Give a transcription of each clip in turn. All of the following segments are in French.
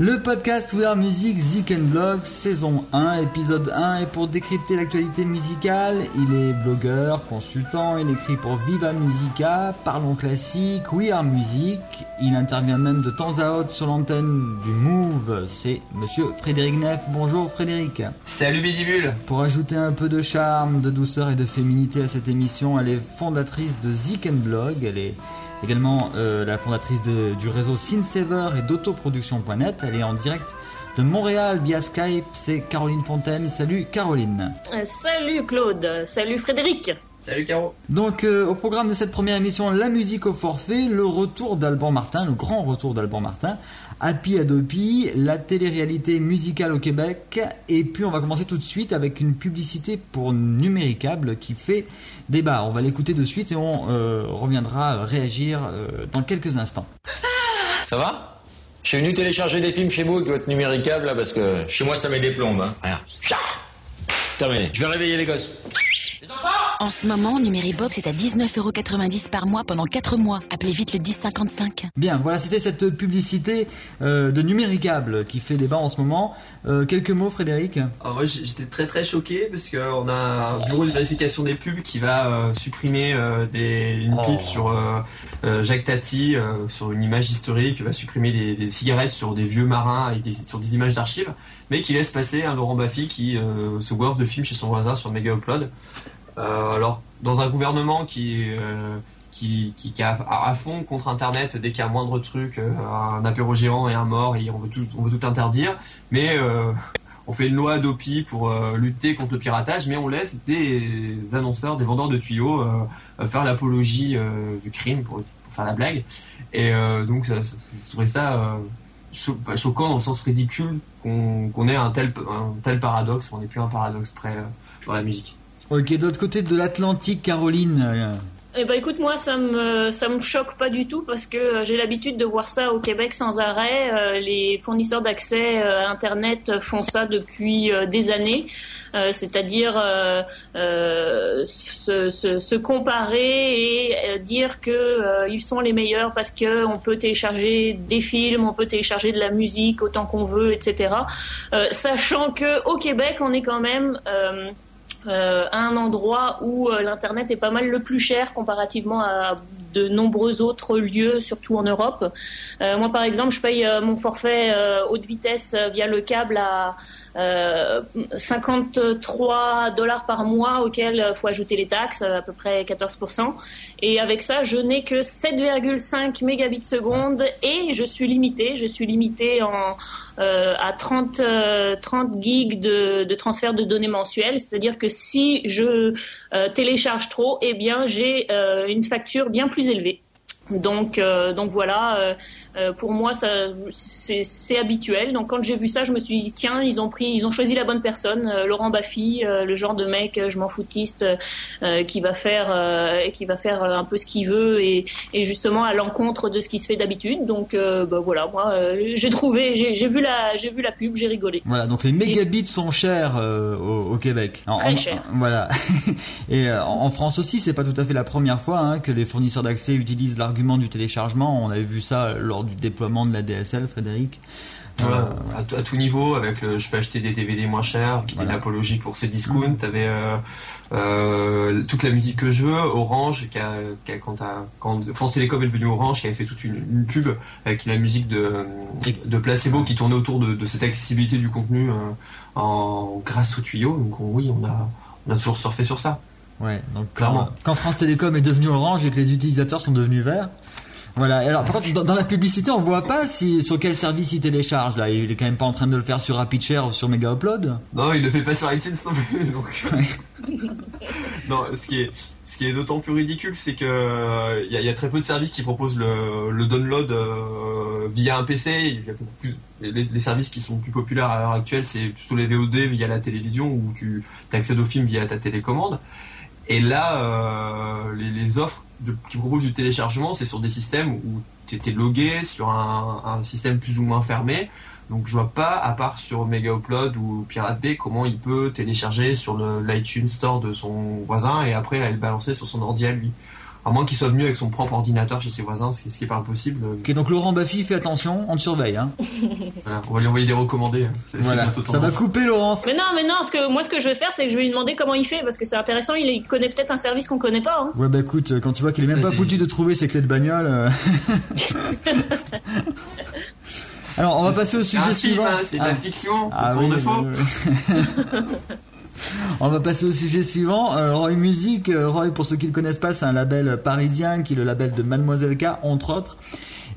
Le podcast We Are Music Zik and Blog, saison 1, épisode 1, et pour décrypter l'actualité musicale, il est blogueur, consultant, il écrit pour Viva Musica, Parlons Classique, We Are Music, il intervient même de temps à autre sur l'antenne du Move, c'est monsieur Frédéric Neff. Bonjour Frédéric. Salut Bidibule Pour ajouter un peu de charme, de douceur et de féminité à cette émission, elle est fondatrice de Zik and Blog, elle est également euh, la fondatrice de- du réseau Synsaver et d'autoproduction.net. Elle est en direct de Montréal via Skype. C'est Caroline Fontaine. Salut Caroline. Euh, Salut Claude, salut Frédéric. Salut Caro Donc euh, au programme de cette première émission, la musique au forfait, le retour d'Alban Martin, le grand retour d'Alban Martin, Happy Adopi, la télé-réalité musicale au Québec, et puis on va commencer tout de suite avec une publicité pour Numéricable qui fait débat. On va l'écouter de suite et on euh, reviendra réagir euh, dans quelques instants. Ça va? Je suis venu télécharger des films chez vous avec votre numéricable parce que Chez moi, ça met des plombes. Hein. Terminé. Je vais réveiller les gosses. En ce moment, Numéribox est à 19,90€ par mois pendant 4 mois. Appelez vite le 1055. Bien, voilà, c'était cette publicité euh, de Numéricable qui fait débat en ce moment. Euh, quelques mots, Frédéric? Alors moi j'étais très très choqué parce qu'on a un bureau de vérification des pubs qui va euh, supprimer euh, des, une Oh. pub sur euh, euh, Jacques Tati, euh, sur une image historique, va supprimer des, des cigarettes sur des vieux marins et des, sur des images d'archives, mais qui laisse passer un Laurent Baffy qui euh, se goive de films chez son voisin sur Mega Upload. Euh, alors dans un gouvernement qui euh, qui, est à, fond contre Internet dès qu'il y a un moindre truc, euh, un apéro géant et un mort, et on veut tout, on veut tout interdire. Mais on fait une loi Adopi pour lutter contre le piratage, mais on laisse des annonceurs, des vendeurs de tuyaux faire l'apologie du crime pour, faire la blague. Et donc, ça, ça- je trouvais ça choquant dans le sens ridicule qu'on ait un tel, un tel paradoxe. On n'est plus un paradoxe près dans la musique. Ok, de l'autre côté de l'Atlantique, Caroline. euh, Eh ben écoute, moi ça me ça me choque pas du tout parce que euh, j'ai l'habitude de voir ça au Québec sans arrêt. Euh, les fournisseurs d'accès euh, à Internet font ça depuis euh, des années, Euh, c'est-à-dire euh, euh, se, se, comparer et euh, dire que euh, ils sont les meilleurs parce que on peut télécharger des films, on peut télécharger de la musique autant qu'on veut, etc. Euh, sachant que au Québec, on est quand même euh, à un endroit où euh, l'internet est pas mal le plus cher comparativement à de nombreux autres lieux, surtout en Europe. Euh, moi, par exemple, je paye euh, mon forfait haute vitesse via le câble à euh, 53 dollars par mois, auquel il faut ajouter les taxes, euh, à peu près 14%. Et avec ça, je n'ai que 7,5 mégabits seconde et je suis limité. Je suis limité en euh, à 30, euh, 30 gigs de, de transfert de données mensuelles. C'est-à-dire que si je euh, télécharge trop, eh bien j'ai euh, une facture bien plus élevée. Donc, euh, donc voilà, euh, pour moi, c'est, habituel. Donc quand j'ai vu ça, je me suis dit tiens, ils ont pris, ils ont choisi la bonne personne, euh, Laurent Baffy, euh, le genre de mec, je m'en foutiste, qui va faire, qui va faire un peu ce qu'il veut et, et justement à l'encontre de ce qui se fait d'habitude. Donc bah, voilà, moi, j'ai trouvé, j'ai, vu la, j'ai vu la pub, j'ai rigolé. Voilà, donc les mégabits sont chers au, au Québec. En- Très chers. Voilà. Et en en France aussi, c'est pas tout à fait la première fois hein, que les fournisseurs d'accès utilisent l'argument du téléchargement. On avait vu ça lors du déploiement de la DSL, Frédéric. Voilà, Euh, à, tout- à tout niveau, avec le, je peux acheter des DVD moins chers, qui était Voilà. une apologie pour ces discounts. T'avais euh, euh, toute la musique que je veux, Orange, qui a, qui a- quand, France Télécom est devenu Orange, qui avait fait toute une, une pub avec la musique de, de Placebo qui tournait autour de, de cette accessibilité du contenu euh, en grâce aux tuyaux. Donc oui, on a, on a toujours surfé sur ça. Ouais, donc Clairement. quand, quand France Télécom est devenu orange et que les utilisateurs sont devenus verts. Voilà. Alors, par contre, dans, dans la publicité, on voit pas si sur quel service il télécharge. Là, il est quand même pas en train de le faire sur RapidShare ou sur Mega Upload. Non, il le fait pas sur iTunes non plus. Donc... non, ce qui est, ce qui est d'autant plus ridicule, c'est que il y, a- il y a très peu de services qui proposent le, le download euh, via un PC. Il y a beaucoup plus, les, les services qui sont plus populaires à l'heure actuelle, c'est plutôt les VOD via la télévision où tu accèdes au film via ta télécommande. Et là, euh, les, les offres de- qui proposent du téléchargement, c'est sur des systèmes où tu étais logué sur un, un système plus ou moins fermé. Donc je vois pas, à part sur Mega Upload ou Pirate Bay, comment il peut télécharger sur l'iTunes Store de son voisin et après là, le balancer sur son ordi à lui. À moins qu'il soit venu avec son propre ordinateur chez ses voisins, ce qui, ce qui est pas impossible. Ok, donc Laurent Baffy, fais attention, on te surveille. Hein. Voilà, on va lui envoyer des recommandés. hein. Voilà, ça va couper Laurence. Mais non, mais non, ce que, moi ce que je vais faire, c'est que je vais lui demander comment il fait, parce que c'est intéressant, il, il connaît peut-être un service qu'on connaît pas. Hein. Ouais bah écoute, quand tu vois qu'il est même pas foutu de trouver ses clés de bagnole. euh. Alors on va passer au sujet un suivant. hein, c'est de Ah. la fiction, c'est Ah pour oui, de faux. oui, oui. On va passer au sujet suivant. Euh, Roy Music. Euh, Roy, pour ceux qui ne le connaissent pas, c'est un label parisien qui est le label de Mademoiselle K, entre autres.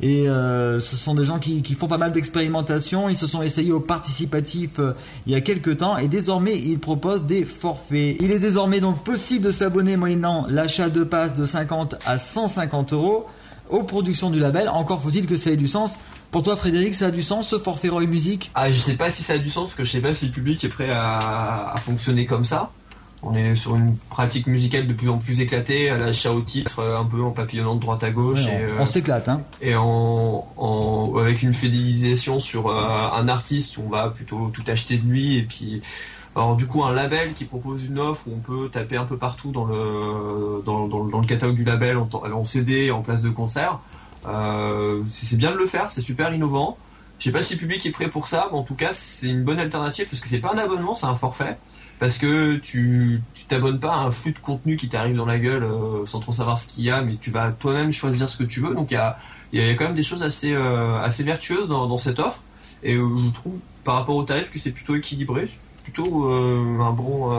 Et euh, ce sont des gens qui, font pas mal d'expérimentations. Ils se sont essayés au participatif il y a quelques temps et désormais ils proposent des forfaits. Il est désormais donc possible de s'abonner moyennant l'achat de passes de 50 à 150 euros aux productions du label. Encore faut-il que ça ait du sens. Pour toi, Frédéric, ça a du sens ce forfait Roy Music? Ah, je sais pas si ça a du sens, parce que je sais pas si le public est prêt à, à fonctionner comme ça. On est sur une pratique musicale de plus en plus éclatée, à l'achat au titre, un peu en papillonnant de droite à gauche, Ouais, et, on, euh, on s'éclate, hein. et en, en- avec une fidélisation sur euh, un artiste, on va plutôt tout acheter de lui, et puis alors du coup un label qui propose une offre où on peut taper un peu partout dans le dans, dans- dans le catalogue du label en, en CD, en place de concert. Euh, c'est bien de le faire, c'est super innovant. Je sais pas si le public est prêt pour ça, mais en tout cas c'est une bonne alternative parce que c'est pas un abonnement, c'est un forfait. Parce que tu t'abonnes pas à un flux de contenu qui t'arrive dans la gueule euh, sans trop savoir ce qu'il y a, mais tu vas toi-même choisir ce que tu veux. Donc il y a, y a quand même des choses assez, euh, assez vertueuses dans, dans cette offre. Et euh, je trouve par rapport au tarif que c'est plutôt équilibré, plutôt euh, un bon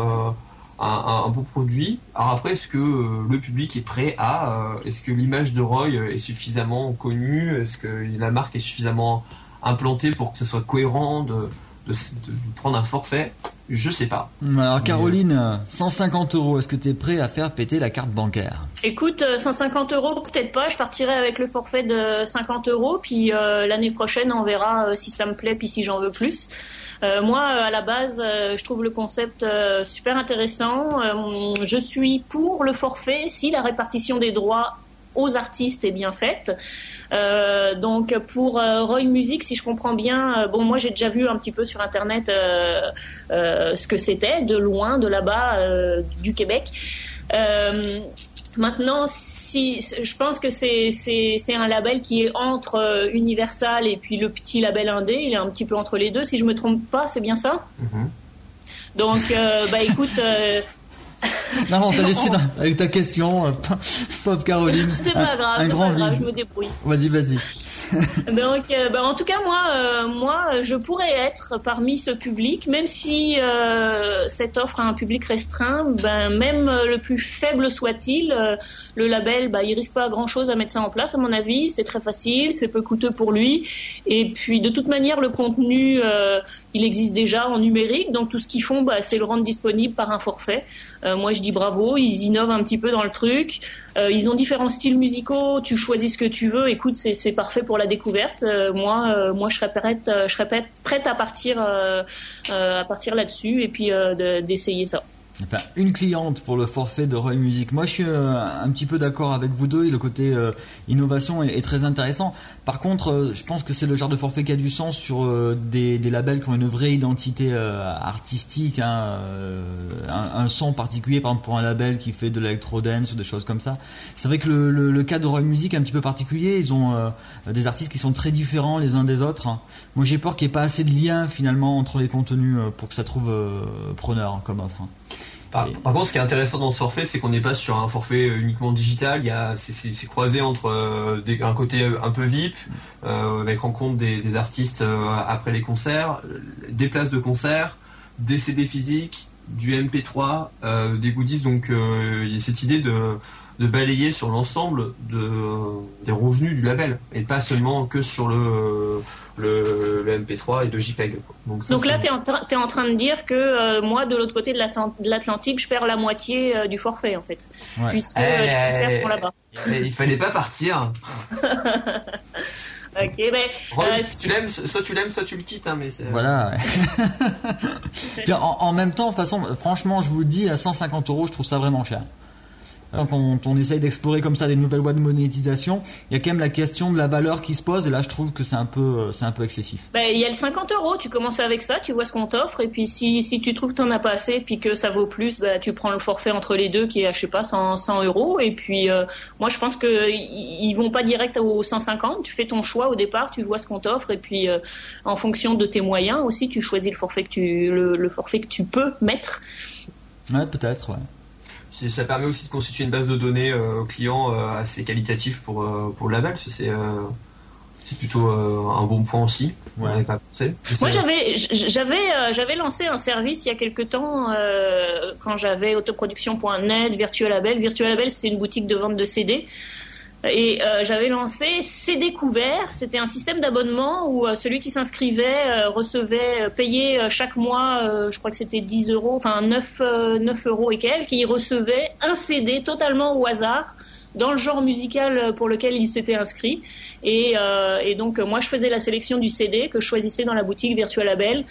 un, bon produit. Alors après, est-ce que euh, le public est prêt à euh, Est-ce que l'image de Roy euh, est suffisamment connue? Est-ce que la marque est suffisamment implantée pour que ça soit cohérent de prendre un forfait? Je sais pas. Alors Caroline, 150 euros, est-ce que tu es prêt à faire péter la carte bancaire? Écoute, euh, 150 euros, peut-être pas. Je partirai avec le forfait de 50 euros, puis euh, l'année prochaine, on verra euh, si ça me plaît, puis si j'en veux plus. Euh, moi, euh, à la base, euh, je trouve le concept euh, super intéressant. Euh, je suis pour le forfait si la répartition des droits aux artistes est bien faite. Euh, donc pour euh, Roy Music, si je comprends bien, euh, bon moi j'ai déjà vu un petit peu sur internet ce que c'était de loin, de là-bas, du Québec. Maintenant, si je pense que c'est c'est c'est un label qui est entre Universal et puis le petit label indé, il est un petit peu entre les deux. Si je me trompe pas, c'est bien ça? Mhm. Donc, bah écoute, Non, on t'a laissé dans- avec ta question, euh, pauvre Caroline. c'est pas grave, Un grand pas grave, je me débrouille. Vas-y, vas-y. Donc, euh, bah, en tout cas, moi, euh, moi, je pourrais être parmi ce public, même si euh, cette offre a un public restreint. Ben, même euh, le plus faible soit-il, le label, bah, il risque pas grand-chose à mettre ça en place, à mon avis. C'est très facile, c'est peu coûteux pour lui. Et puis, de toute manière, le contenu, il existe déjà en numérique. Donc, tout ce qu'ils font, bah, c'est le rendre disponible par un forfait. Euh, moi, je dis bravo. Ils innovent un petit peu dans le truc. Euh, ils ont différents styles musicaux. Tu choisis ce que tu veux. Écoute, c'est parfait pour la découverte. Euh, moi, euh, moi, je serais prête, euh, je serais prête, prête à partir, euh, euh, à partir là-dessus et puis euh, de- d'essayer ça. Enfin, une cliente pour le forfait de Roy Music. Moi, je suis euh, un petit peu d'accord avec vous deux. Le côté euh, innovation est, très intéressant. Par contre, euh, je pense que c'est le genre de forfait qui a du sens sur des, labels qui ont une vraie identité artistique, hein, un, son particulier, par exemple pour un label qui fait de l'électro-dance ou des choses comme ça. C'est vrai que le, cas de Roy Music est un petit peu particulier. Ils ont des artistes qui sont très différents les uns des autres. hein. Moi, j'ai peur qu'il n'y ait pas assez de lien finalement entre les contenus pour que ça trouve preneur comme offre. hein. Par, contre, ce qui est intéressant dans ce forfait, c'est qu'on n'est pas sur un forfait euh, uniquement digital. Il y a, c'est, c'est- c'est croisé entre euh, des- un côté un peu VIP, euh, avec rencontre des, des artistes euh, après les concerts, euh, des places de concert, des CD physiques, du MP3, euh, des goodies. Donc, euh, il y a cette idée de, de balayer sur l'ensemble de, des revenus du label et pas seulement que sur le, le, le MP3 et le JPEG. Donc, ça, Donc là, c'est- tu es, en train- t'es en train de dire que euh, moi, de l'autre côté de l'Atlant- de l'Atlantique, je perds la moitié euh, du forfait, en fait. Ouais. Puisque Eh, euh, les concerts sont là-bas. il il fallait pas partir. Ok, ben, Roy, Euh, tu l'aimes, soit tu l'aimes, soit tu le quittes, hein, mais c'est. Voilà. ouais. En, en même temps, de toute façon, franchement, je vous le dis, à 150 euros, je trouve ça vraiment cher. Quand on essaye d'explorer comme ça des nouvelles voies de monétisation, il y a quand même la question de la valeur qui se pose et là je trouve que c'est un peu, euh, c'est un peu excessif. Ben, il y a le 50 euros, tu commences avec ça, tu vois ce qu'on t'offre et puis si, si tu trouves que t'en as pas assez puis que ça vaut plus, ben, tu prends le forfait entre les deux qui est, je sais pas, 100, 100 euros et puis euh, moi je pense que ils vont pas direct aux 150, tu fais ton choix au départ, tu vois ce qu'on t'offre et puis euh, en fonction de tes moyens aussi, tu choisis le forfait que tu, le, le forfait que tu peux mettre. Ouais, peut-être, ouais. C'est- Ça permet aussi de constituer une base de données euh, aux clients euh, assez qualitatif pour, euh, pour le label. Ça, C'est euh, c'est plutôt euh, un bon point aussi. Ouais. pas pensé. Moi, j'avais, j- j'avais, euh, j'avais lancé un service il y a quelque temps euh, quand j'avais autoproduction.net, Virtualabel. Virtualabel, c'était une boutique de vente de CD. Et euh, j'avais lancé CD couvert. C'était un système d'abonnement où euh, celui qui s'inscrivait euh, recevait, payait chaque mois, je crois que c'était 10 euros, enfin 9, euh, 9 euros et quelques, et il recevait un CD totalement au hasard dans le genre musical pour lequel il s'était inscrit. Et, euh, et donc euh, moi je faisais la sélection du CD que je choisissais dans la boutique Virtual Label.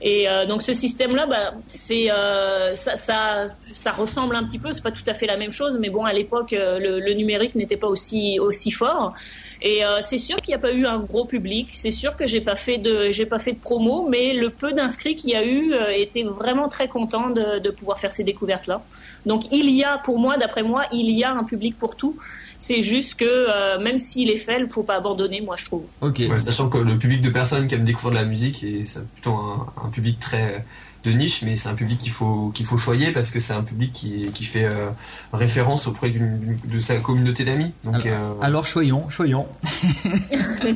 Et euh, donc ce système-là, bah, c'est euh, ça, ça, ça ressemble un petit peu. C'est pas tout à fait la même chose, mais bon à l'époque euh, le, le numérique n'était pas aussi aussi fort. Et euh, c'est sûr qu'il n'y a pas eu un gros public. C'est sûr que j'ai pas fait de j'ai pas fait de promo, mais le peu d'inscrits qu'il y a eu euh, était vraiment très content de, de pouvoir faire ces découvertes-là. Donc il y a, pour moi, d'après moi, il y a un public pour tout. C'est juste que euh, même s'il est faible, faut pas abandonner, moi je trouve. Ok. Ouais, sachant que le public de personnes qui aiment découvrir de la musique, et c'est plutôt un, un public très de niche, mais c'est un public qu'il faut qu'il faut choyer parce que c'est un public qui, qui fait euh, référence auprès d'une- de sa communauté d'amis. Donc euh, Alors choyons, choyons.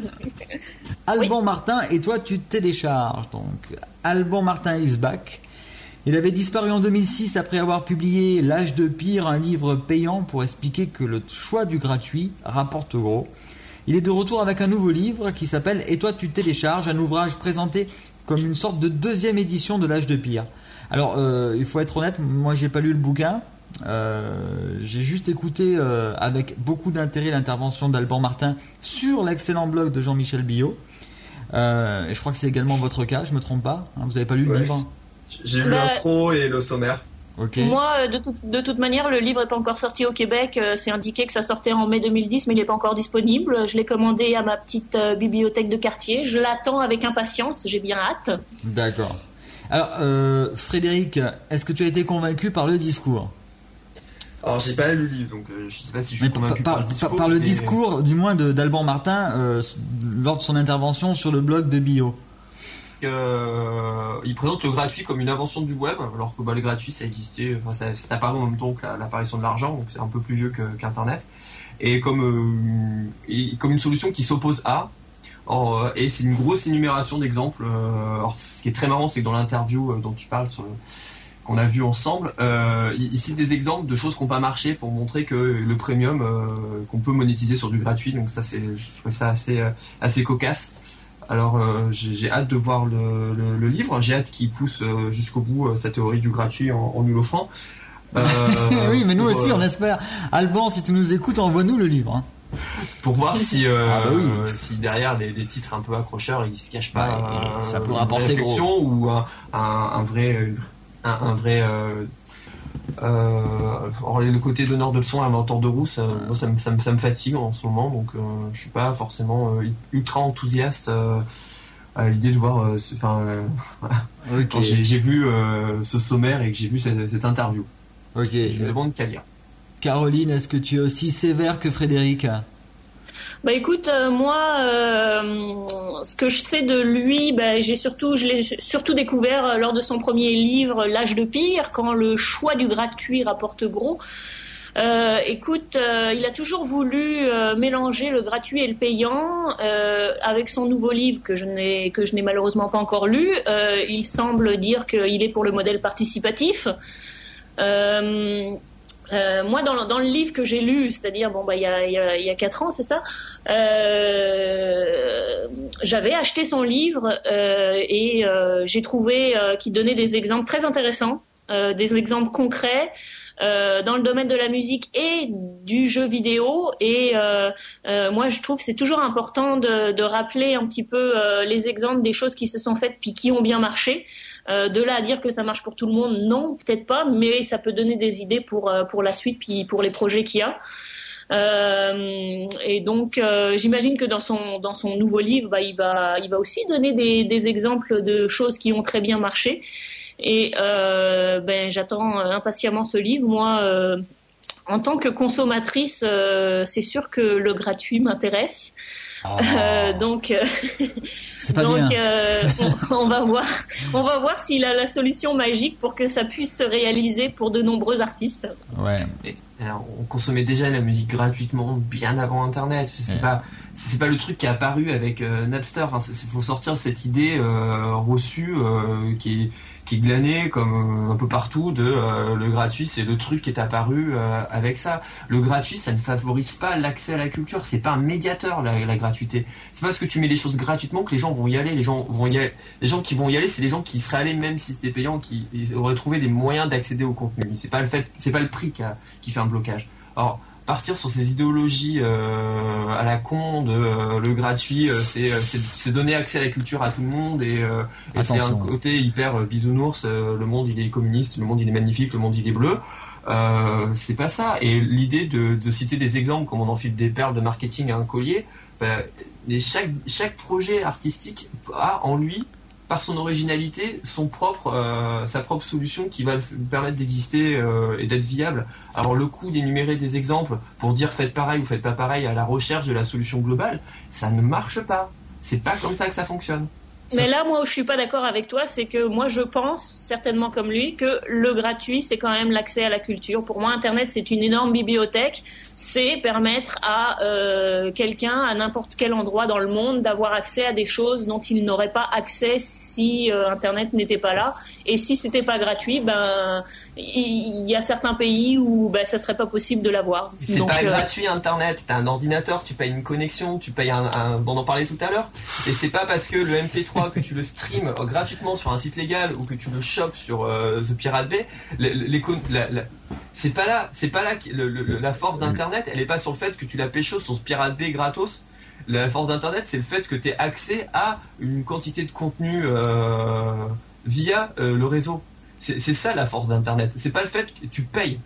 Alban Martin, et toi tu télécharges. Donc, Alban Martin is back. Il avait disparu en 2006 après avoir publié L'âge de pire, un livre payant pour expliquer que le choix du gratuit rapporte gros. Il est de retour avec un nouveau livre qui s'appelle Et toi tu télécharges, un ouvrage présenté comme une sorte de deuxième édition de L'âge de pire. Alors, euh, il faut être honnête, moi j'ai pas lu le bouquin. Euh, j'ai juste écouté euh, avec beaucoup d'intérêt l'intervention d'Alban Martin sur l'excellent blog de Jean-Michel Billot. Euh, et je crois que c'est également votre cas, je me trompe pas. hein, vous avez pas lu le Ouais. livre? J'ai lu Bah, l'intro et le sommaire. Moi, euh, de, tout- de toute manière, le livre est pas encore sorti au Québec. Euh, C'est indiqué que ça sortait en mai 2010, mais il n'est pas encore disponible. Je l'ai commandé à ma petite euh, bibliothèque de quartier. Je l'attends avec impatience. J'ai bien hâte. D'accord. Alors, euh, Frédéric, est-ce que tu as été convaincu par le discours? Alors j'ai pas lu le livre, donc euh, je sais pas si je suis par, convaincu par- par, le discours. par le mais- discours, du moins de- d'Alban Martin, euh, lors de son intervention sur le blog de Billot. Euh, il présente le gratuit comme une invention du web, alors que bah, le gratuit ça existait, enfin ça c'est apparu en même temps que la- l'apparition de l'argent, donc c'est un peu plus vieux qu'Internet, et comme euh, et comme une solution qui s'oppose à. Euh, et c'est une grosse énumération d'exemples. ce qui est très marrant, c'est que dans l'interview dont tu parles, qu'on a vu ensemble, euh, cite des exemples de choses qui n'ont pas marché pour montrer que le premium, qu'on peut monétiser sur du gratuit. Donc ça, c'est, je trouvais ça assez, assez cocasse. Alors euh, j'ai hâte de voir le, le- le livre, j'ai hâte qu'il pousse euh, jusqu'au bout euh, sa théorie du gratuit en, en nous l'offrant. Oui, mais nous pour, aussi, on espère. Alban, si tu nous écoutes, envoie-nous le livre. hein. Pour voir si, euh, Ah bah oui. si derrière les, les titres un peu accrocheurs, il se cache pas Ouais, ça peut une rapporter réflexion ou un, un, un vrai, un, un vrai. Euh, euh, le côté donneur de leçons, inventeur de roue, ça, moi, ça, me, ça, me, ça me fatigue en ce moment, donc euh, je suis pas forcément euh, ultra enthousiaste euh, à l'idée de voir. Enfin, Ok. quand j'ai vu ce sommaire et que j'ai vu cette, cette interview, Ok. je me demande qu'à lire. Caroline, est-ce que tu es aussi sévère que Frédéric Bah écoute, euh, moi, euh, ce que je sais de lui, bah, j'ai surtout, je l'ai surtout découvert euh, lors de son premier livre, L'âge de pire, quand le choix du gratuit rapporte gros. Euh, écoute, euh, il a toujours voulu euh, mélanger le gratuit et le payant. Euh, avec son nouveau livre que je n'ai que je n'ai malheureusement pas encore lu, euh, il semble dire qu'il est pour le modèle participatif. Euh, moi, dans, le- dans le livre que j'ai lu, c'est-à-dire bon bah il y a y y a quatre ans, c'est ça. Euh, j'avais acheté son livre euh, et euh, j'ai trouvé euh, qu'il donnait des exemples très intéressants, euh, des exemples concrets. dans le domaine de la musique et du jeu vidéo et moi je trouve c'est toujours important de, de rappeler un petit peu les exemples des choses qui se sont faites puis qui ont bien marché de là à dire que ça marche pour tout le monde, non, peut-être pas, mais ça peut donner des idées pour pour la suite, puis pour les projets qu'il y a. Euh, et donc, euh, j'imagine que dans son dans son nouveau livre, bah, il va il va aussi donner des, exemples de choses qui ont très bien marché. Et euh, ben, j'attends impatiemment ce livre. Moi, en tant que consommatrice, c'est sûr que le gratuit m'intéresse. Oh. donc, pas donc bien. on, on, va voir, on va voir s'il a la solution magique pour que ça puisse se réaliser pour de nombreux artistes. Ouais. Alors, on consommait déjà la musique gratuitement bien avant Internet. C'est Ouais. pas, c'est pas le truc qui est apparu avec euh, Napster. Enfin, il faut sortir cette idée euh, reçue euh, qui est qui glanée comme euh, un peu partout de euh, le gratuit, c'est le truc qui est apparu euh, avec ça. Le gratuit, ça ne favorise pas l'accès à la culture. C'est pas un médiateur la, la gratuité. C'est pas parce que tu mets les choses gratuitement que les gens vont y aller. Les gens vont y aller. Les gens qui vont y aller, c'est les gens qui seraient allés même si c'était payant, qui auraient trouvé des moyens d'accéder au contenu. C'est pas le fait, c'est pas le prix qui, a- qui fait un blocage. Partir sur ces idéologies euh, à la con de euh, le gratuit, euh, c'est donner accès à la culture à tout le monde et, euh, et c'est un côté hyper bisounours. euh, le monde il est communiste, le monde il est magnifique, le monde il est bleu. Euh, c'est pas ça. Et l'idée de, de citer des exemples comme on enfile des perles de marketing à un collier, bah, et chaque chaque projet artistique a en lui par son originalité, euh, sa propre solution qui va f- permettre d'exister euh, et d'être viable. Alors le coup d'énumérer des exemples pour dire faites pareil ou faites pas pareil à la recherche de la solution globale, ça ne marche pas. C'est pas comme ça que ça fonctionne. Mais là, moi, où je suis pas d'accord avec toi, c'est que moi, je pense, certainement comme lui, que le gratuit, c'est quand même l'accès à la culture. Pour moi, Internet, c'est une énorme bibliothèque. C'est permettre à euh, quelqu'un, à n'importe quel endroit dans le monde, d'avoir accès à des choses dont il n'aurait pas accès si euh, Internet n'était pas là. Et si c'était pas gratuit, ben, il y, a certains pays où ben, ça serait pas possible de l'avoir. C'est Donc, pas euh, gratuit Internet. T'as un ordinateur, tu payes une connexion, tu payes un, un on en parlait tout à l'heure. Et c'est pas parce que le MP3 que tu le streams euh, gratuitement sur un site légal ou que tu le chopes sur euh, The Pirate Bay, c'est pas là, c'est pas là que le- le- la force d'Internet. Elle est pas sur le fait que tu la pécho sur ce Pirate Bay gratos. La force d'Internet, c'est le fait que tu aies accès à une quantité de contenu euh, via euh, le réseau. C'est ça la force d'Internet. C'est pas le fait que tu payes.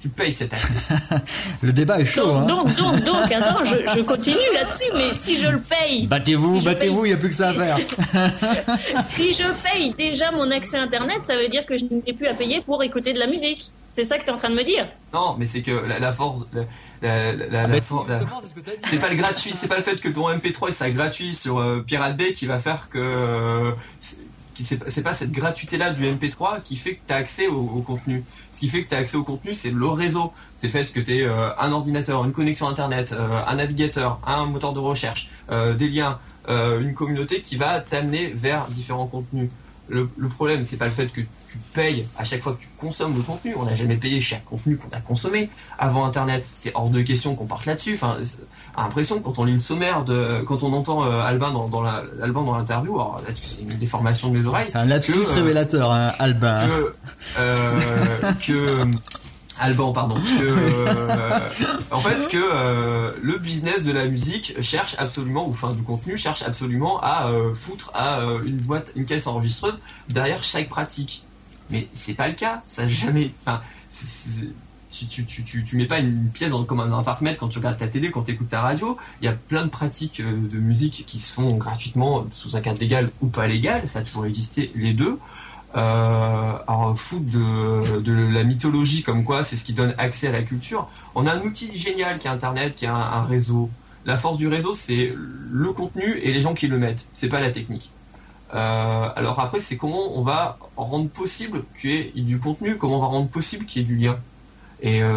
Tu payes cet accès. Le débat est chaud. donc, hein. donc, donc, donc, attends, je, je continue là-dessus, mais si je le paye, Battez-vous, Si battez-vous, il n'y a plus que ça à faire. si je paye déjà mon accès Internet, ça veut dire que je n'ai plus à payer pour écouter de la musique. C'est ça que tu es en train de me dire Non, mais c'est que la, la force, la, la, Ah, for- c'est ce pas le gratuit, c'est pas le fait que ton MP3 soit gratuit sur euh, Pirate Bay qui va faire que euh, c'est- pas- cette gratuité là du MP3 qui fait que tu as accès au, contenu. Ce qui fait que tu as accès au contenu, c'est le réseau. C'est le fait que tu un ordinateur, une connexion internet, euh, un navigateur, un moteur de recherche, euh, des liens, euh, une communauté qui va t'amener vers différents contenus. Le, le problème, c'est pas le fait que tu payes à chaque fois que tu consommes le contenu. On n'a jamais payé chaque contenu qu'on a consommé avant Internet. C'est hors de question qu'on parte là-dessus. Enfin, l'impression que quand on lit le sommaire de, quand on entend euh, Albin dans, dans la, Albin dans l'interview, alors là, c'est une déformation de mes oreilles. C'est un lapsus euh, révélateur, hein, Albin. que euh, que Alban pardon que euh, en fait que euh, le business de la musique cherche absolument ou enfin du contenu cherche absolument à euh, foutre à une boîte une caisse enregistreuse derrière chaque pratique mais c'est pas le cas ça jamais enfin tu, tu, tu, tu, tu mets pas une pièce dans, comme un appartement quand tu regardes ta télé, quand tu écoutes ta radio. Il y a plein de pratiques de musique qui se font gratuitement sous un cadre légal ou pas légal. Ça a toujours existé les deux. Euh, alors foutre de, de la mythologie comme quoi c'est ce qui donne accès à la culture. On a un outil génial qui est Internet, qui est un, un réseau. La force du réseau, c'est le contenu et les gens qui le mettent. C'est pas la technique. Euh, alors après, c'est comment on va rendre possible qu'il y ait du contenu, comment on va rendre possible qu'il y ait du lien. Et euh,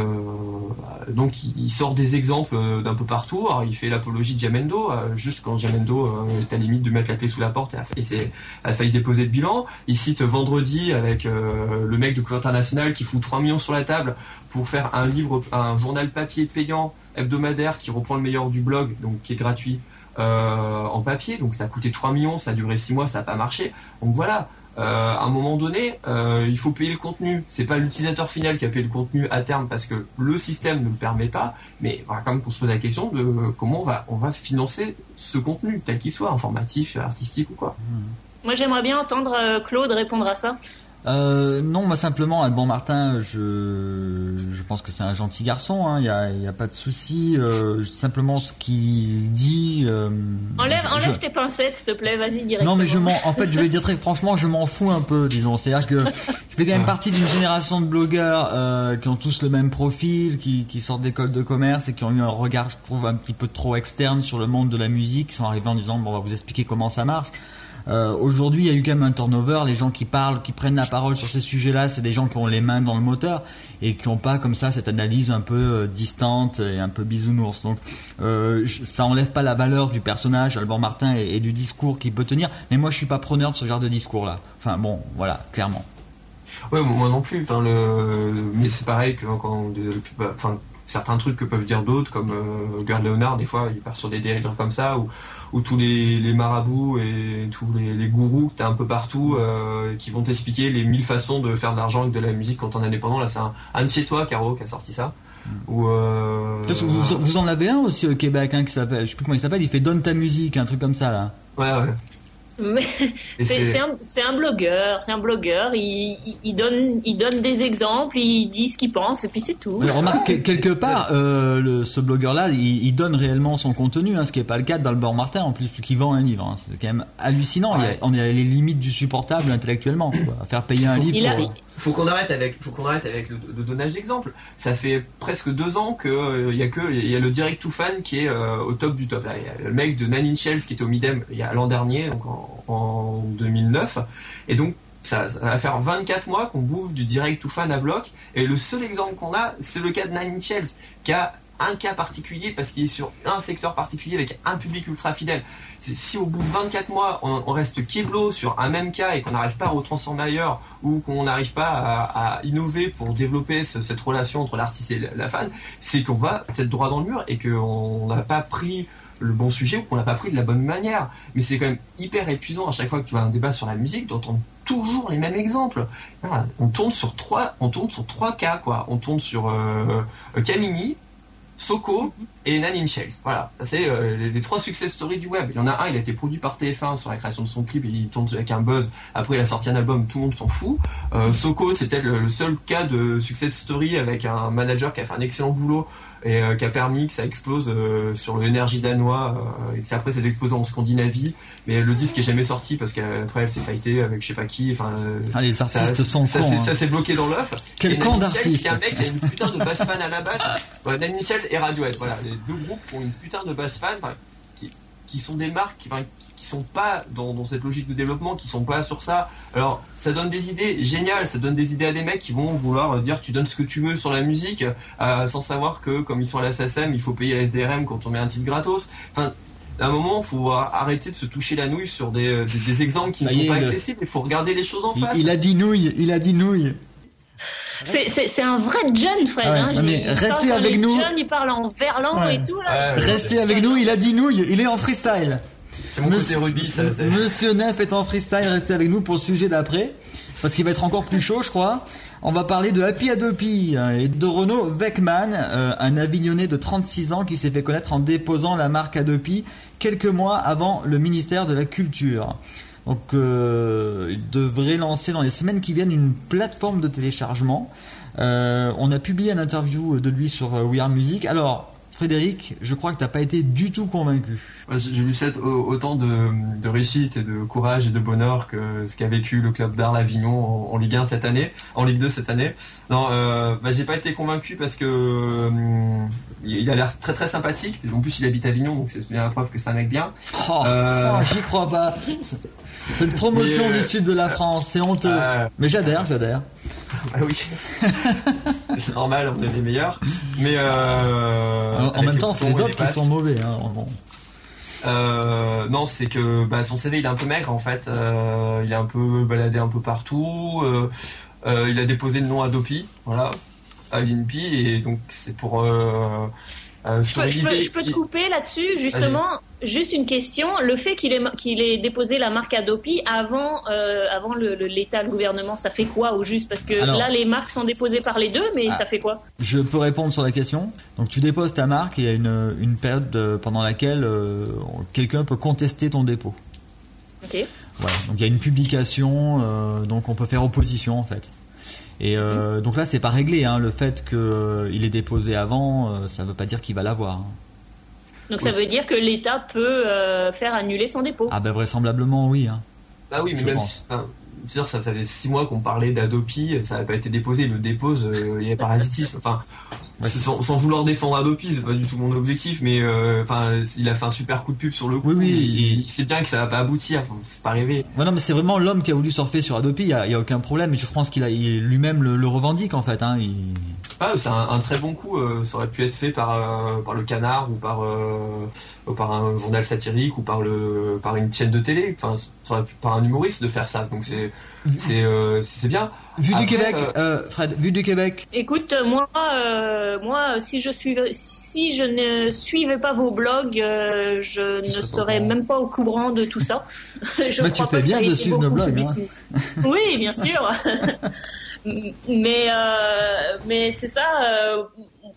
donc il, sort des exemples euh, d'un peu partout. Alors, il fait l'apologie de Jamendo, euh, juste quand Jamendo euh, est à la limite de mettre la clé sous la porte et a failli, déposer le bilan. Il cite vendredi avec le mec de Couche International qui fout 3 millions sur la table pour faire un livre, un journal papier payant hebdomadaire qui reprend le meilleur du blog, donc qui est gratuit euh, en papier. Donc ça a coûté 3 millions, ça a duré 6 mois, ça n'a pas marché. Donc voilà. Euh, à un moment donné, euh, il faut payer le contenu. C'est pas l'utilisateur final qui a payé le contenu à terme parce que le système ne le permet pas. Mais voilà, quand même qu'on se pose la question de comment on va on va financer ce contenu tel qu'il soit, informatif, artistique ou quoi. Moi, j'aimerais bien entendre euh, Claude répondre à ça. Euh, non, moi simplement, Alban Martin, je, je pense que c'est un gentil garçon, il hein, n'y a, y a, pas de souci. Euh, simplement, ce qu'il dit. Euh, enlève, je, enlève tes pincettes, s'il te plaît, vas-y directement. Non, mais je m'en, en fait, je vais dire très franchement, je m'en fous un peu, disons. C'est-à-dire que je fais quand même partie d'une génération de blogueurs euh, qui ont tous le même profil, qui, qui sortent d'école de commerce et qui ont eu un regard, je trouve, un petit peu trop externe sur le monde de la musique, qui sont arrivés en disant, bon, on va vous expliquer comment ça marche. Euh, Aujourd'hui, il y a eu quand même un turnover. Les gens qui parlent, qui prennent la parole sur ces sujets-là, c'est des gens qui ont les mains dans le moteur et qui n'ont pas comme ça cette analyse un peu euh, distante et un peu bisounours. Donc, euh, ça enlève pas la valeur du personnage, Albert Martin, et, du discours qu'il peut tenir. Mais moi, je suis pas preneur de ce genre de discours-là. Enfin, bon, voilà, clairement. Ouais, moi non plus. Enfin. Mais c'est pareil que quand, enfin, certains trucs que peuvent dire d'autres, comme euh, Gerd Leonard, des fois, il part sur des dérives comme ça, ou, ou tous les, les, marabouts et tous les, les gourous que tu as un peu partout, euh, qui vont t'expliquer les mille façons de faire de l'argent avec de la musique quand on est indépendant. Là, c'est un, un de chez toi, Caro, qui a sorti ça. Mm. Ou euh... vous, vous, en avez un aussi au Québec hein, qui s'appelle, je sais plus comment il s'appelle, il fait Donne ta musique, un truc comme ça là. Ouais, ouais. C'est un, un, blogueur, c'est un blogueur. Il, il, il, donne, il donne des exemples, il dit ce qu'il pense, et puis c'est tout. Mais remarque, quelque part, euh, le, ce blogueur-là, il, il, donne réellement son contenu, hein, ce qui n'est pas le cas d'Albert Martin, en plus, qui vend un livre. Hein. C'est quand même hallucinant. Ouais. Il y a, on est à les limites du supportable intellectuellement. Quoi. Faire payer un livre. Il pour, faut qu'on arrête avec, faut qu'on arrête avec le, le donnage d'exemples. Ça fait presque deux ans que il euh, y a que, il y a le direct to fan qui est euh, au top du top. Il y a le mec de Nine Inch Nails qui était au Midem il y a l'an dernier, donc en, en 2009, et donc ça, va faire 24 mois qu'on bouffe du direct to fan à bloc, et le seul exemple qu'on a, c'est le cas de Nine Inch Nails qui a un cas particulier parce qu'il est sur un secteur particulier avec un public ultra fidèle. Si au bout de 24 mois on, reste kéblo sur un même cas et qu'on n'arrive pas à retransformer ailleurs ou qu'on n'arrive pas à, innover pour développer ce, cette relation entre l'artiste et la fan, c'est qu'on va peut-être droit dans le mur et qu'on n'a pas pris le bon sujet ou qu'on l'a pas pris de la bonne manière. Mais c'est quand même hyper épuisant à chaque fois que tu as un débat sur la musique d'entendre toujours les mêmes exemples. Voilà, on tourne sur trois, on tourne sur trois cas quoi. On tourne sur euh, Camini, Soko et Nine Inch. Voilà, c'est euh, les, trois success stories du web. Il y en a un, il a été produit par TF1 sur la création de son clip il tourne avec un buzz. Après, il a sorti un album, tout le monde s'en fout. Euh, Soko, c'était le, le, seul cas de success story avec un manager qui a fait un excellent boulot et euh, qui a permis que ça explose euh, sur le énergie danois euh, et que ça, après c'est explosé en Scandinavie. Mais le disque est jamais sorti parce qu'après elle s'est fightée avec je sais pas qui enfin ah, les artistes ça, sont ça, cons, ça s'est bloqué dans l'œuf. Quel camp d'artistes. c'est un mec qui a une putain de bass fan à la base. Voilà, Dan et Radiohead voilà les deux groupes ont une putain de bass fan. Enfin, qui, sont des marques qui, qui sont pas dans, dans, cette logique de développement, qui sont pas sur ça. Alors, ça donne des idées géniales, ça donne des idées à des mecs qui vont vouloir dire tu donnes ce que tu veux sur la musique, euh, sans savoir que comme ils sont à la SACEM, il faut payer la SDRM quand on met un titre gratos. Enfin, à un moment, il faut arrêter de se toucher la nouille sur des, des, des exemples qui ça ne sont pas le... accessibles. Il faut regarder les choses en il, face. Il a dit nouille, il a dit nouille. C'est un vrai John, Fred. Ouais, hein. mais restez avec nous. John, il parle en verlan ouais. et tout. Là. Ouais, restez avec nous, il a dit nouille, il est en freestyle. C'est mon Monsieur, côté rugby, ça. Monsieur Neff est en freestyle, restez avec nous pour le sujet d'après, parce qu'il va être encore plus chaud, je crois. On va parler de Happy Adopi et de Renaud Weckman, euh, un Avignonnais de 36 ans qui s'est fait connaître en déposant la marque Adopi quelques mois avant le ministère de la Culture. Donc, euh, il devrait lancer dans les semaines qui viennent une plateforme de téléchargement. Euh, on a publié une interview de lui sur We Are Music. Alors, Frédéric, je crois que tu n'as pas été du tout convaincu. J'ai vu cette, autant de, de, réussite et de courage et de bonheur que ce qu'a vécu le club d'Arles Avignon en, en, Ligue 1 cette année, en Ligue 2 cette année. Non, euh, bah, j'ai pas été convaincu parce que euh, il a l'air très très sympathique. En plus, il habite à Avignon, donc c'est bien la preuve que c'est un mec bien. Oh, euh... oh j'y crois pas. Cette promotion du sud de la France, c'est honteux. Mais j'adhère, j'adhère. Ah oui. c'est normal, on est les meilleurs. Mais euh, en même temps, c'est les autres qui sont mauvais. Hein, bon. Euh, non, c'est que bah, son CV il est un peu maigre en fait. Euh, il est un peu baladé un peu partout. Euh, il a déposé le nom Adopi, voilà, à l'INPI et donc c'est pour euh, je, peux, je, peux, je, peux, te couper là-dessus, justement. Juste une question. Le fait qu'il ait, qu'il ait déposé la marque Adopi avant, euh, avant le, le, l'État, le gouvernement, ça fait quoi au juste? Parce que Alors, là, les marques sont déposées par les deux, mais ah, ça fait quoi? Je peux répondre sur la question. Donc, tu déposes ta marque et il y a une, une période de, pendant laquelle euh, quelqu'un peut contester ton dépôt. Ok. Voilà, donc il y a une publication, euh, donc on peut faire opposition en fait. Et euh, donc là, c'est pas réglé. Hein, le fait qu'il est déposé avant, euh, ça veut pas dire qu'il va l'avoir. hein. Donc ça veut dire que l'État peut euh, faire annuler son dépôt. Ah ben vraisemblablement oui. Hein. Bah oui, mais Je même pense. si, enfin, dire, ça, ça fait six mois qu'on parlait d'Adopi, ça n'a pas été déposé, il le dépose, euh, il y a parasitisme. Enfin, sans, sans vouloir défendre Adopi, c'est pas du tout mon objectif, mais euh, enfin, il a fait un super coup de pub sur le coup. Oui, oui, il- sait bien que ça va pas aboutir, faut, faut pas rêver. Ouais, non, mais c'est vraiment l'homme qui a voulu surfer sur Adopi. Il y a, il y a aucun problème. Et je pense qu'il lui-même le, le revendique en fait. Hein. Il- Ah, c'est un, un très bon coup, euh, ça aurait pu être fait par, par le canard ou par, par un journal satirique ou par, le, par une chaîne de télé, enfin, par un humoriste de faire ça, donc c'est c'est euh, c'est bien. Vu du Québec, euh, euh, Fred, vu du Québec. Écoute, euh, moi, euh, moi, si je suivais, si je ne suivais pas vos blogs, euh, je Tu ne serais pas même pas au courant de tout ça. je Bah, tu crois fais pas que bien ça ait de été suivre nos beaucoup blogs, hein. Oui, bien sûr. mais euh, mais c'est ça. euh,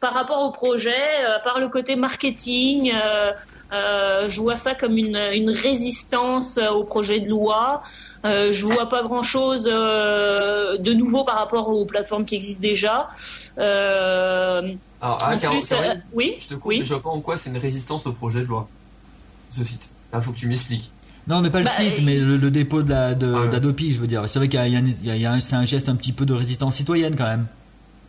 par rapport au projet, euh, par le côté marketing, euh, euh, je vois ça comme une, une résistance euh, au projet de loi. Euh, je vois pas grand chose de nouveau par rapport aux plateformes qui existent déjà. Euh, Alors, ah, en Caro- plus, Caroline, euh, oui, je te coupe, oui. mais je vois pas en quoi c'est une résistance au projet de loi, ce site. Là, faut que tu m'expliques. Non, mais pas le Bah, site, euh, mais le, le dépôt de la de, Ah ouais. d'Adopi, je veux dire. C'est vrai qu'il y a, il y a un- il y a- il y a un- c'est un geste un petit peu de résistance citoyenne quand même.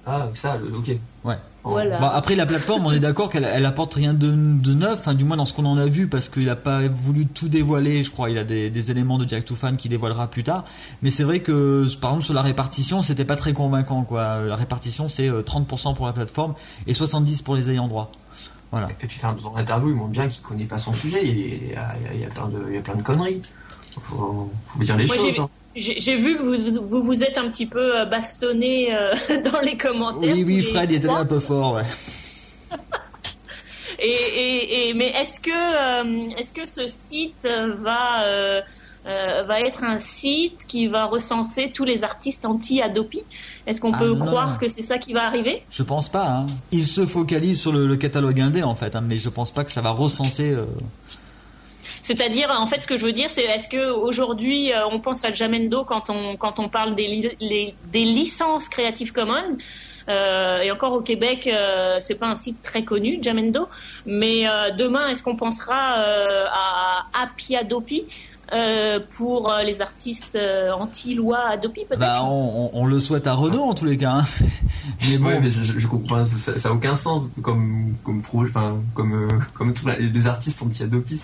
Ah, ça, le- ok. Ouais. Voilà. Bon, après la plateforme, on est d'accord qu'elle elle apporte rien de, de neuf, enfin, du moins dans ce qu'on en a vu, parce qu'il a pas voulu tout dévoiler. Je crois il a des, des éléments de Direct to Fan qui dévoilera plus tard. Mais c'est vrai que par exemple sur la répartition, c'était pas très convaincant quoi. La répartition c'est euh, 30% pour la plateforme et 70% pour les ayants droit. Voilà. Et puis, enfin, dans l'interview, il montre bien qu'il connaît pas son sujet. Il y a, il y a- il y a plein de, il y a plein de conneries. Faut, faut dire les Moi, choses. J'ai- vu que vous, vous vous êtes un petit peu euh, bastonné euh, dans les commentaires. Oui, oui, Fred il était là un peu fort, ouais. Et, et, et- mais est-ce que euh, est-ce que ce site va euh, va être un site qui va recenser tous les artistes anti-Adopi? Est-ce qu'on Ah, peut non, croire que c'est ça qui va arriver? Je pense pas. Hein. Il se focalise sur le, le catalogue indé en fait, hein, mais je pense pas que ça va recenser. euh, C'est-à-dire, en fait, ce que je veux dire, c'est est-ce que aujourd'hui, euh, on pense à Jamendo quand on quand on parle des li- les- des licences Creative Commons euh, et encore au Québec, euh, c'est pas un site très connu, Jamendo. Mais euh, demain, est-ce qu'on pensera euh, à Happy Adopi euh, pour euh, les artistes euh, anti-loi Adopi peut-être? Bah, on, on- on le souhaite à Renault en tous les cas. hein. Mais bon, Ouais, mais je, je comprends, ça, ça a aucun sens comme comme pro, enfin comme comme tous les les artistes anti-Adopi,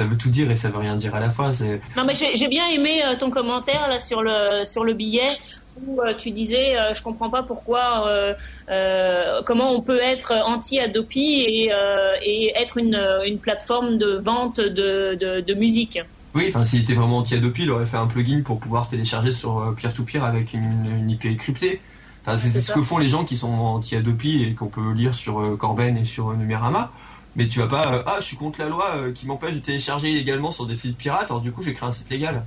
ça, veut tout dire et ça veut rien dire à la fois. C'est Non, mais j'ai j'ai bien aimé euh, ton commentaire là sur le sur le billet où euh, tu disais euh, je comprends pas pourquoi euh, euh, comment on peut être anti Adopi et et être une une plateforme de vente de de, de musique. oui, enfin s'il était vraiment anti-Adopi, il aurait fait un plugin pour pouvoir télécharger sur euh, peer-to-peer avec une, une IP cryptée. Enfin, c'est C'est c'est ce que font les gens qui sont anti-Adopi et qu'on peut lire sur Corben et sur Numérama. Mais tu vas pas, euh, ah, je suis contre la loi euh, qui m'empêche de télécharger illégalement sur des sites pirates, alors du coup j'ai créé un site légal.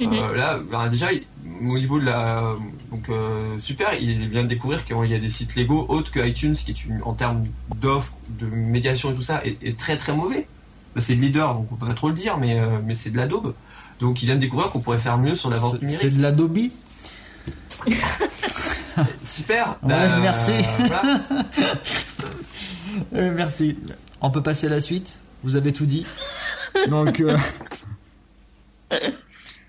Mhm. Euh, là, ben, déjà, il- au niveau de la, donc euh, super, il vient de découvrir qu'il y a des sites légaux autres que iTunes, qui est une, en termes d'offres, de médiation et tout ça, est, est très très mauvais. Ben, C'est le leader, donc on peut pas trop le dire, mais euh, mais c'est de la daube. Donc il vient de découvrir qu'on pourrait faire mieux sur la vente c'est- c'est numérique. de l'Adobe? Super. Ouais, Ben, merci. voilà. Euh, merci. On peut passer à la suite? Vous avez tout dit? Donc, euh,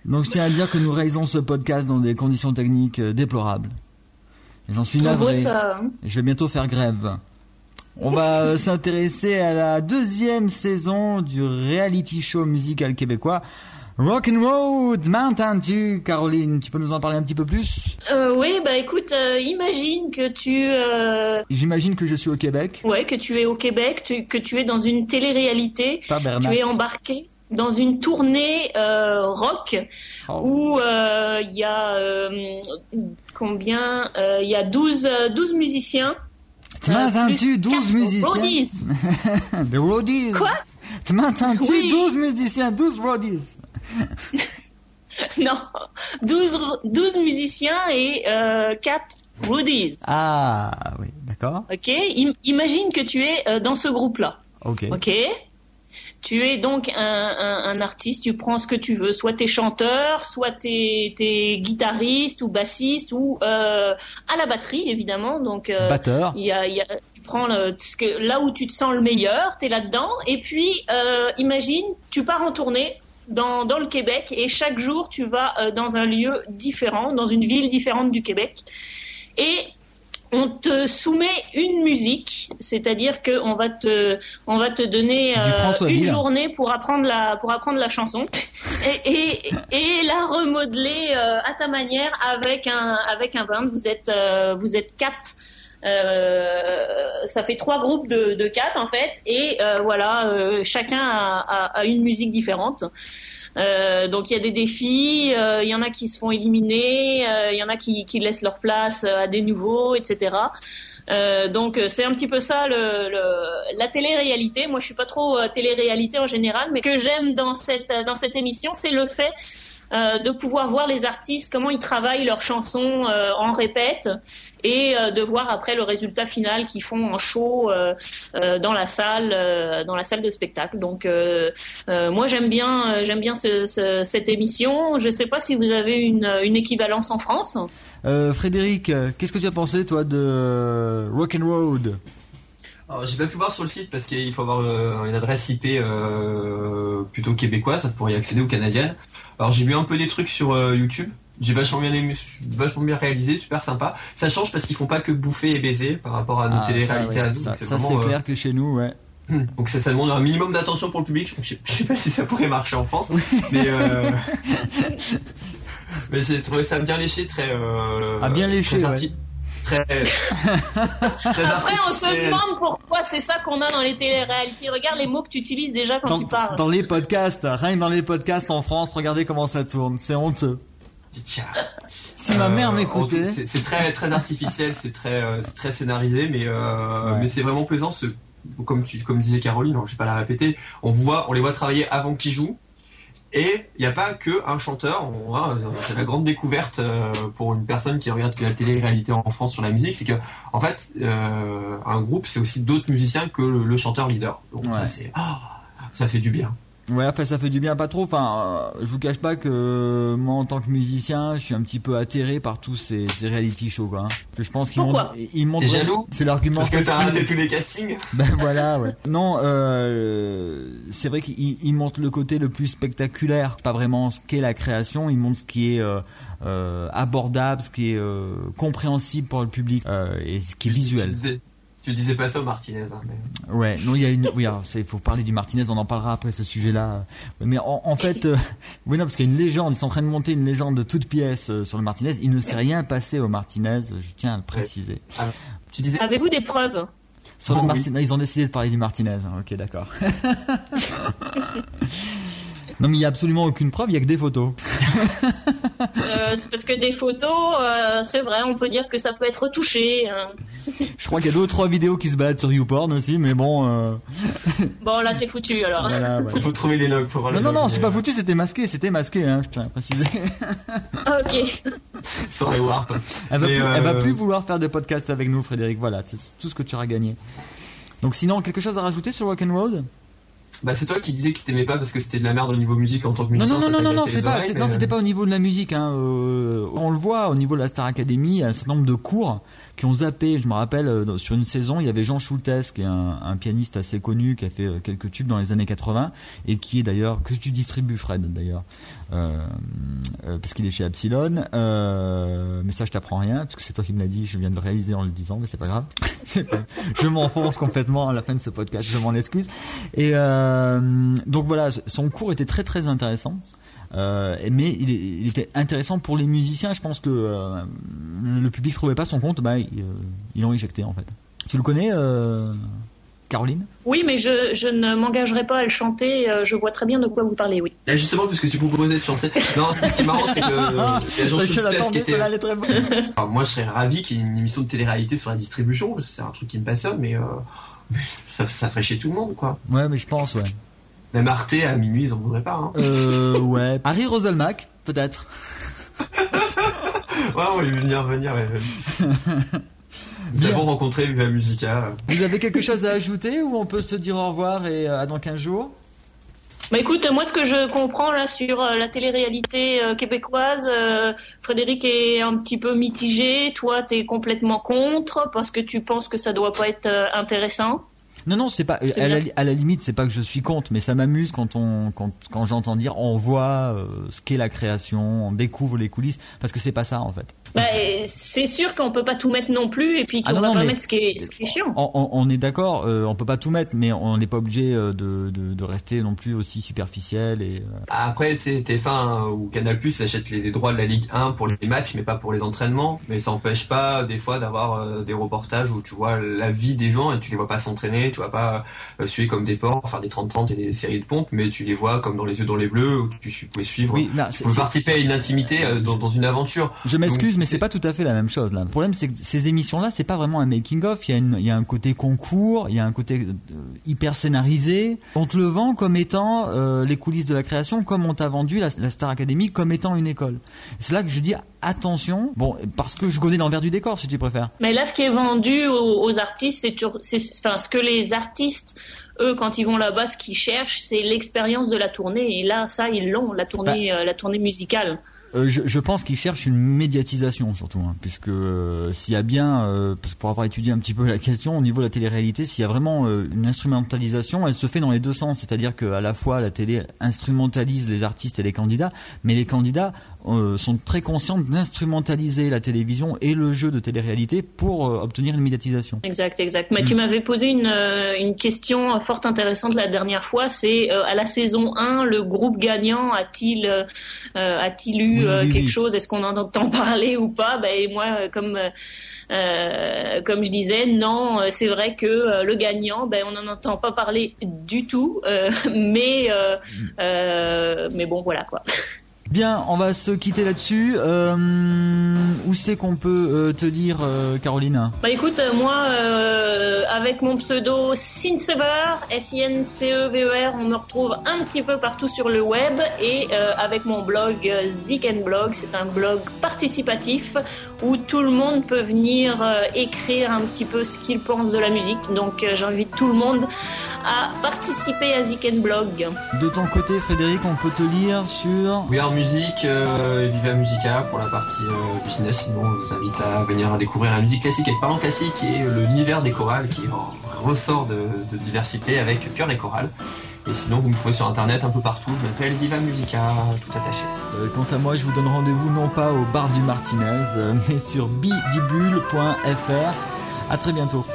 donc je tiens à dire que nous réalisons ce podcast dans des conditions techniques euh, déplorables. Et J'en suis navré. ça. hein. Et Je vais bientôt faire grève. On va euh, s'intéresser à la deuxième saison du reality show musical québécois Rock and Road Dew. Caroline, tu peux nous en parler un petit peu plus Euh, oui, bah écoute, euh, imagine que tu euh, J'imagine que je suis au Québec, ouais que tu es au Québec, tu- que tu es dans une télé-réalité, pas Bernard. tu es embarqué dans une tournée euh, rock Oh. où euh, il y a euh, combien Il y a 12, euh, 12 musiciens. Tu m'entends-tu plus 12 quatre musiciens roadies. Des roadies Quoi? Tu m'entends-tu Oui. 12 musiciens, 12 roadies Non, 12, ro- 12 musiciens et euh, 4 roadies. Ah oui, d'accord. Ok Im- Imagine que tu es euh, dans ce groupe-là. Ok. Ok Tu es donc un, un, un artiste, tu prends ce que tu veux, soit t'es chanteur, soit t'es es guitariste ou bassiste ou euh, à la batterie évidemment. Donc euh, Batteur. il y a, il y a- tu prends le, là où tu te sens le meilleur, t'es là-dedans. Et puis euh, imagine, tu pars en tournée. Dans, dans le Québec et chaque jour tu vas euh, dans un lieu différent, dans une ville différente du Québec et on te soumet une musique, c'est-à-dire que on va te, on va te donner euh, une journée pour apprendre la, pour apprendre la chanson et, et, et la remodeler euh, à ta manière avec un, avec un band. Vous êtes, euh, vous êtes quatre. Euh, ça fait trois groupes de, quatre en fait, et euh, voilà, euh, chacun a, a- a une musique différente. Euh, donc il y a des défis, il y en a qui se font éliminer, il y en a qui, qui laissent leur place à des nouveaux, etc. Donc c'est un petit peu ça le, le- la télé-réalité. Moi je suis pas trop télé-réalité en général, mais ce que j'aime dans cette dans cette émission, c'est le fait euh, de pouvoir voir les artistes comment ils travaillent leurs chansons euh, en répète et euh, de voir après le résultat final qu'ils font en show dans la salle de spectacle. Donc moi j'aime bien j'aime bien ce- ce- cette émission. Je sais pas si vous avez une, équivalence en France. Frédéric, qu'est-ce que tu as pensé toi de Rock and Road? Alors, j'ai pas pu voir sur le site parce qu'il faut avoir euh, une adresse IP euh, plutôt québécoise pour y accéder aux canadiennes. Alors j'ai vu un peu des trucs sur euh, YouTube. J'ai vachement bien aimé, vachement bien réalisé, super sympa. Ça change parce qu'ils font pas que bouffer et baiser par rapport à nos Ah, télé-réalités ouais, à nous. ça, Donc, ça, vraiment, c'est clair que chez nous, ouais. donc ça, ça demande un minimum d'attention pour le public. Je, je sais pas si ça pourrait marcher en France, mais euh, mais j'ai trouvé ça bien léché, très euh, Ah, bien léché, très ouais. Arti- très, très Après on se demande pourquoi c'est ça qu'on a dans les télé-réalités. Regarde les mots que tu utilises déjà quand Dans, tu parles. dans les podcasts, rien que dans les podcasts en France, regardez comment ça tourne, c'est honteux. Tiens. Si ma Euh, mère en m'écoutait, C'est très très artificiel, c'est très euh, c'est très scénarisé, mais euh, Ouais. mais c'est vraiment plaisant. Ce, comme tu comme disait Caroline, hein, je vais pas la répéter. On voit, on les voit travailler avant qu'ils jouent. Et il n'y a pas que un chanteur. On euh, C'est la grande découverte euh, pour une personne qui regarde que la télé-réalité en France sur la musique, c'est que en fait euh, un groupe c'est aussi d'autres musiciens que le, le chanteur leader. Donc Ouais. ça c'est ah, ça fait du bien. Ouais, enfin ça fait du bien pas trop. Enfin, euh, je vous cache pas que euh, moi en tant que musicien, je suis un petit peu atterré par tous ces, ces reality shows, quoi. hein. Que je pense qu'ils Pourquoi montrent, ils montrent. T'es jaloux C'est l'argument Parce que t'as raté tous les castings. Ben voilà, ouais. Non, euh, c'est vrai qu'il il montre le côté le plus spectaculaire, pas vraiment ce qu'est la création, il montre ce qui est euh, euh, abordable, ce qui est euh, compréhensible pour le public euh, et ce qui est visuel. Tu disais, pas ça au Martinez. hein, mais... Ouais, non, il y a une. Oui, il faut parler du Martinez, on en parlera après ce sujet-là. Mais en, en fait, euh, oui, non, parce qu'il y a une légende, ils sont en train de monter une légende de toute pièce euh, sur le Martinez. Il ne s'est rien passé au Martinez, je tiens à le préciser. Tu disais Avez-vous des preuves? Sur le Oh, oui. Martinez, ils ont décidé de parler du Martinez. hein, Ok, d'accord. non, mais il y a absolument aucune preuve, il y a que des photos. Euh, C'est parce que des photos, euh, c'est vrai, on peut dire que ça peut être retouché. hein. Je crois qu'il y a deux ou trois vidéos qui se baladent sur YouPorn aussi, mais bon. euh, Bon là t'es foutu alors. voilà, ouais. Il faut trouver les logs pour voir Non, les non, logs, non, c'est mais, pas foutu, c'était masqué, c'était masqué, hein, je tiens à préciser. ok. Sans les warp. Elle va, Mais, plus, elle va euh, plus vouloir faire des podcasts avec nous, Frédéric. Voilà, c'est tout ce que tu auras gagné. Donc, sinon, quelque chose à rajouter sur Rock'n'Roll Bah c'est toi qui disais que t'aimais pas parce que c'était de la merde au niveau musique en tant que musicien. non, non, non, non, non, les pas, mais, non, euh, c'était pas au niveau de la musique. Hein. euh, on le voit au niveau de la Star Academy, il y a un certain nombre de cours qui ont zappé. Je me rappelle, euh, sur une saison, il y avait Jean Schultes, qui est un, pianiste assez connu, qui a fait euh, quelques tubes dans les années 80, et qui est d'ailleurs, que tu distribues, Fred, d'ailleurs, euh, euh, parce qu'il est chez Epsilon. Euh, mais ça, je t'apprends rien, parce que c'est toi qui me l'as dit, je viens de le réaliser en le disant, mais c'est pas grave. Je m'enfonce complètement à la fin de ce podcast, je m'en excuse. Et donc voilà, son cours était très très intéressant. Euh, mais il, était intéressant pour les musiciens. Je pense que euh, le public trouvait pas son compte, bah ils euh, l'ont éjecté en fait. Tu le connais, euh, Caroline? Oui, mais je, je ne m'engagerai pas à le chanter. Je vois très bien de quoi vous parlez, oui. Ah, Justement, puisque tu proposais de chanter. Non, ce qui est marrant, c'est que euh, il y a Jean je Schultes qui était. très. Enfin, moi, je serais ravi qu'il y ait une émission de télé-réalité sur la distribution. parce que C'est un truc qui me passionne, mais euh, ça, ça ferait chier tout le monde, quoi. Ouais, mais je pense, ouais. Même Arte à minuit, ils en voudraient pas. Hein. Euh, ouais. Harry Roselmack, peut-être. Ouais, on va lui venir venir. ouais. Nous Bien. avons rencontré Viva Musica. Vous avez quelque chose à ajouter ou on peut se dire au revoir et euh, à dans 15 jours? Bah écoute, moi ce que je comprends là sur euh, la télé-réalité euh, québécoise, euh, Frédéric est un petit peu mitigé, toi t'es complètement contre parce que tu penses que ça doit pas être intéressant. Non, non, c'est pas. À la, à la, limite, c'est pas que je suis contre, mais ça m'amuse quand on, quand, quand j'entends dire, on voit euh, ce qu'est la création, on découvre les coulisses, parce que c'est pas ça en fait. Bah, c'est sûr qu'on peut pas tout mettre non plus, et puis qu'on ah va pas mettre ce qui est, ce qui est chiant. On, on, est d'accord, euh, on peut pas tout mettre, mais on n'est pas obligé euh, de, de, de, rester non plus aussi superficiel et. Euh... Après, c'est TF1 ou Canal Plus achètent les, les, droits de la Ligue 1 pour les matchs, mais pas pour les entraînements. Mais ça empêche pas des fois d'avoir des reportages où tu vois la vie des gens et tu les vois pas s'entraîner tu vas pas euh, suivre comme des porcs, faire des 30-30 et des séries de pompes, mais tu les vois comme dans les yeux dans les bleus, où tu, peux suivre, oui, tu peux participer à une intimité euh, dans, dans, une aventure. Je m'excuse, mais c'est pas tout à fait la même chose là. Le problème, c'est que ces émissions-là, c'est pas vraiment un making-of. Il y, a il y a un côté concours, il y a un côté euh, hyper scénarisé. On te le vend comme étant les coulisses de la création, comme on t'a vendu la, Star Academy comme étant une école. C'est là que je dis attention, bon, parce que je connais l'envers du décor, si tu préfères. Mais là, ce qui est vendu aux, aux artistes, c'est, enfin, ce que les artistes eux, quand ils vont là-bas, ce qu'ils cherchent, c'est l'expérience de la tournée. Et là, ça, ils l'ont, la tournée, bah. euh, la tournée musicale. Euh, je, je, pense qu'ils cherchent une médiatisation surtout, hein, puisque euh, s'il y a bien, euh, pour avoir étudié un petit peu la question au niveau de la télé-réalité, s'il y a vraiment une instrumentalisation, elle se fait dans les deux sens, c'est-à-dire qu'à la fois la télé instrumentalise les artistes et les candidats, mais les candidats sont très conscients d'instrumentaliser la télévision et le jeu de télé-réalité pour obtenir une médiatisation. Exact, exact. Mais tu mm. m'avais posé une, une question fort intéressante la dernière fois, c'est à la saison 1, le groupe gagnant a-t-il a-t-il eu euh, quelque chose, est-ce qu'on en entend parler ou pas? Ben moi, euh, comme euh, comme je disais, non, c'est vrai que le gagnant, ben on n'en entend pas parler du tout, mais mais bon voilà quoi. Bien, on va se quitter là-dessus. Euh, où c'est qu'on peut euh, te lire, euh, Caroline? Bah écoute, moi, avec mon pseudo Sinsever, S-I-N-C-E-V-E-R, on me retrouve un petit peu partout sur le web et avec mon blog Zik Blog, c'est un blog participatif où tout le monde peut venir écrire un petit peu ce qu'il pense de la musique. Donc j'invite tout le monde à participer à Zik Blog. De ton côté, Frédéric, on peut te lire sur musique euh, Viva Musica pour la partie euh, business. Sinon, je vous invite à venir découvrir la musique classique avec parlant classique et l'univers des chorales qui ressort de, diversité avec cœur et chorales. Et sinon, vous me trouvez sur internet un peu partout. Je m'appelle Viva Musica, tout attaché. Euh, quant à moi, je vous donne rendez-vous non pas au bar du Martinez, mais sur bidibule.fr. À très bientôt.